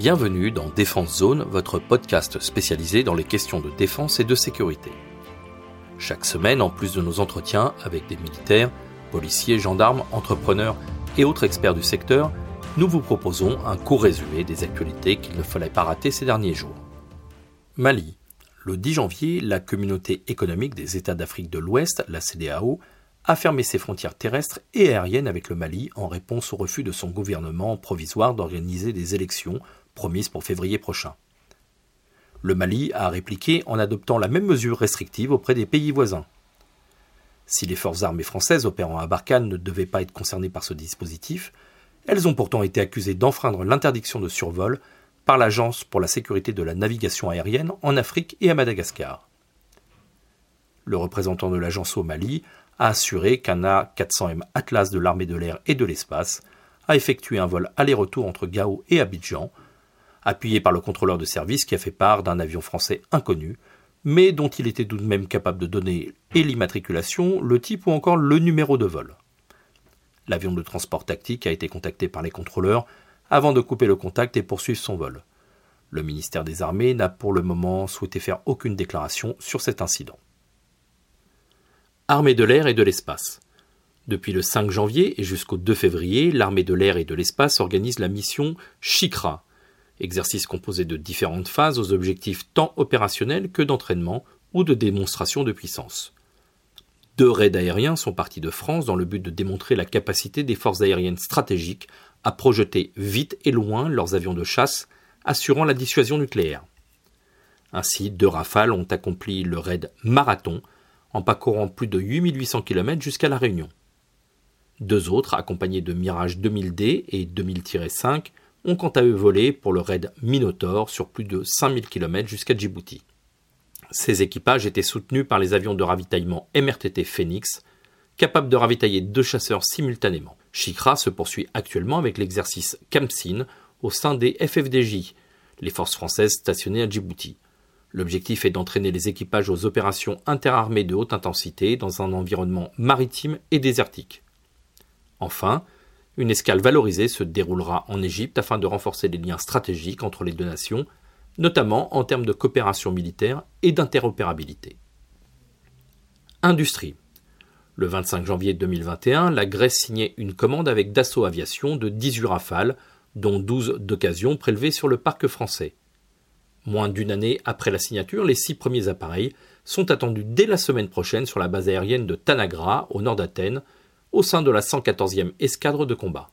Bienvenue dans Défense Zone, votre podcast spécialisé dans les questions de défense et de sécurité. Chaque semaine, en plus de nos entretiens avec des militaires, policiers, gendarmes, entrepreneurs et autres experts du secteur, nous vous proposons un court résumé des actualités qu'il ne fallait pas rater ces derniers jours. Mali. Le 10 janvier, la communauté économique des États d'Afrique de l'Ouest, la CDAO, a fermé ses frontières terrestres et aériennes avec le Mali en réponse au refus de son gouvernement provisoire d'organiser des élections promises pour février prochain. Le Mali a répliqué en adoptant la même mesure restrictive auprès des pays voisins. Si les forces armées françaises opérant à Barkhane ne devaient pas être concernées par ce dispositif, elles ont pourtant été accusées d'enfreindre l'interdiction de survol par l'Agence pour la sécurité de la navigation aérienne en Afrique et à Madagascar. Le représentant de l'agence au Mali a assuré qu'un A400M Atlas de l'armée de l'air et de l'espace a effectué un vol aller-retour entre Gao et Abidjan, appuyé par le contrôleur de service qui a fait part d'un avion français inconnu, mais dont il était tout de même capable de donner et l'immatriculation, le type ou encore le numéro de vol. L'avion de transport tactique a été contacté par les contrôleurs avant de couper le contact et poursuivre son vol. Le ministère des Armées n'a pour le moment souhaité faire aucune déclaration sur cet incident. Armée de l'air et de l'espace. Depuis le 5 janvier et jusqu'au 2 février, l'armée de l'air et de l'espace organise la mission Chikra, exercice composé de différentes phases aux objectifs tant opérationnels que d'entraînement ou de démonstration de puissance. Deux raids aériens sont partis de France dans le but de démontrer la capacité des forces aériennes stratégiques à projeter vite et loin leurs avions de chasse, assurant la dissuasion nucléaire. Ainsi, deux rafales ont accompli le raid Marathon, en parcourant plus de 8800 km jusqu'à La Réunion. Deux autres, accompagnés de Mirage 2000D et 2000-5, ont quant à eux volé pour le raid Minotaur sur plus de 5000 km jusqu'à Djibouti. Ces équipages étaient soutenus par les avions de ravitaillement MRTT Phoenix, capables de ravitailler deux chasseurs simultanément. Chikra se poursuit actuellement avec l'exercice Kamsin au sein des FFDJ, les forces françaises stationnées à Djibouti. L'objectif est d'entraîner les équipages aux opérations interarmées de haute intensité dans un environnement maritime et désertique. Enfin, une escale valorisée se déroulera en Égypte afin de renforcer les liens stratégiques entre les deux nations, notamment en termes de coopération militaire et d'interopérabilité. Industrie. Le 25 janvier 2021, la Grèce signait une commande avec Dassault Aviation de 18 rafales, dont 12 d'occasion prélevées sur le parc français. Moins d'une année après la signature, les six premiers appareils sont attendus dès la semaine prochaine sur la base aérienne de Tanagra, au nord d'Athènes, au sein de la 114e escadre de combat.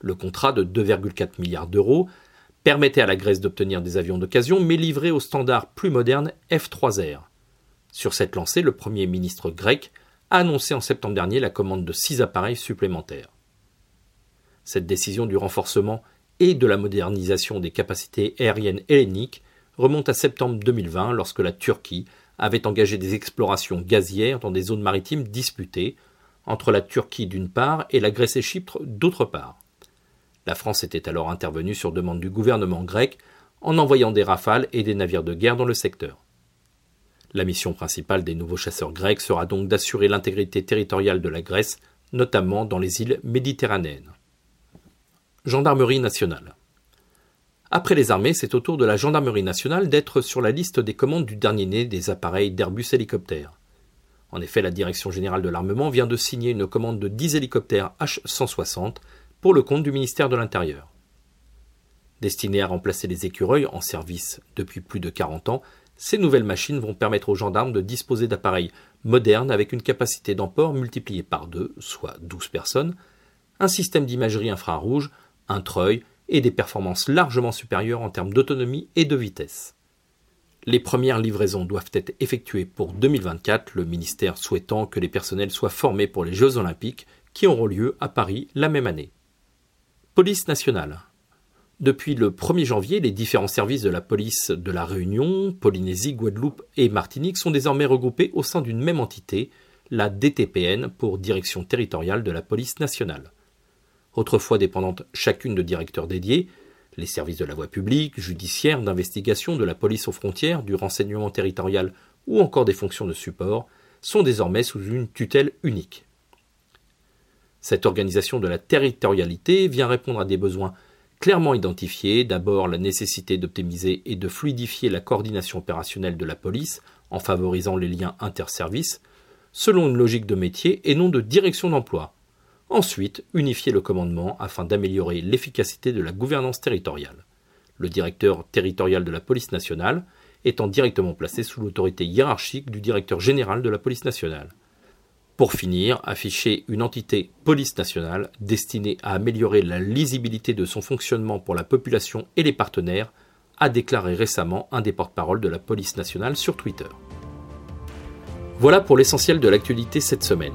Le contrat de 2,4 milliards d'euros permettait à la Grèce d'obtenir des avions d'occasion, mais livrés au standard plus moderne F-3R. Sur cette lancée, le Premier ministre grec a annoncé en septembre dernier la commande de six appareils supplémentaires. Cette décision du renforcement et de la modernisation des capacités aériennes helléniques remonte à septembre 2020 lorsque la Turquie avait engagé des explorations gazières dans des zones maritimes disputées entre la Turquie d'une part et la Grèce et Chypre d'autre part. La France était alors intervenue sur demande du gouvernement grec en envoyant des rafales et des navires de guerre dans le secteur. La mission principale des nouveaux chasseurs grecs sera donc d'assurer l'intégrité territoriale de la Grèce, notamment dans les îles méditerranéennes. Gendarmerie nationale. Après les armées, c'est au tour de la Gendarmerie nationale d'être sur la liste des commandes du dernier né des appareils d'Airbus hélicoptères. En effet, la Direction générale de l'armement vient de signer une commande de 10 hélicoptères H-160 pour le compte du ministère de l'Intérieur. Destinées à remplacer les écureuils en service depuis plus de 40 ans, ces nouvelles machines vont permettre aux gendarmes de disposer d'appareils modernes avec une capacité d'emport multipliée par deux, soit 12 personnes, un système d'imagerie infrarouge, un treuil et des performances largement supérieures en termes d'autonomie et de vitesse. Les premières livraisons doivent être effectuées pour 2024, le ministère souhaitant que les personnels soient formés pour les Jeux olympiques qui auront lieu à Paris la même année. Police nationale. Depuis le 1er janvier, les différents services de la police de la Réunion, Polynésie, Guadeloupe et Martinique sont désormais regroupés au sein d'une même entité, la DTPN pour Direction territoriale de la police nationale autrefois dépendantes chacune de directeurs dédiés, les services de la voie publique, judiciaire, d'investigation, de la police aux frontières, du renseignement territorial ou encore des fonctions de support, sont désormais sous une tutelle unique. Cette organisation de la territorialité vient répondre à des besoins clairement identifié d'abord la nécessité d'optimiser et de fluidifier la coordination opérationnelle de la police en favorisant les liens interservices, selon une logique de métier et non de direction d'emploi. Ensuite, unifier le commandement afin d'améliorer l'efficacité de la gouvernance territoriale. Le directeur territorial de la police nationale étant directement placé sous l'autorité hiérarchique du directeur général de la police nationale. Pour finir, afficher une entité police nationale destinée à améliorer la lisibilité de son fonctionnement pour la population et les partenaires, a déclaré récemment un des porte-parole de la police nationale sur Twitter. Voilà pour l'essentiel de l'actualité cette semaine.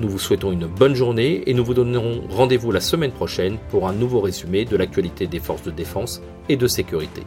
nous vous souhaitons une bonne journée et nous vous donnerons rendez-vous la semaine prochaine pour un nouveau résumé de l'actualité des forces de défense et de sécurité.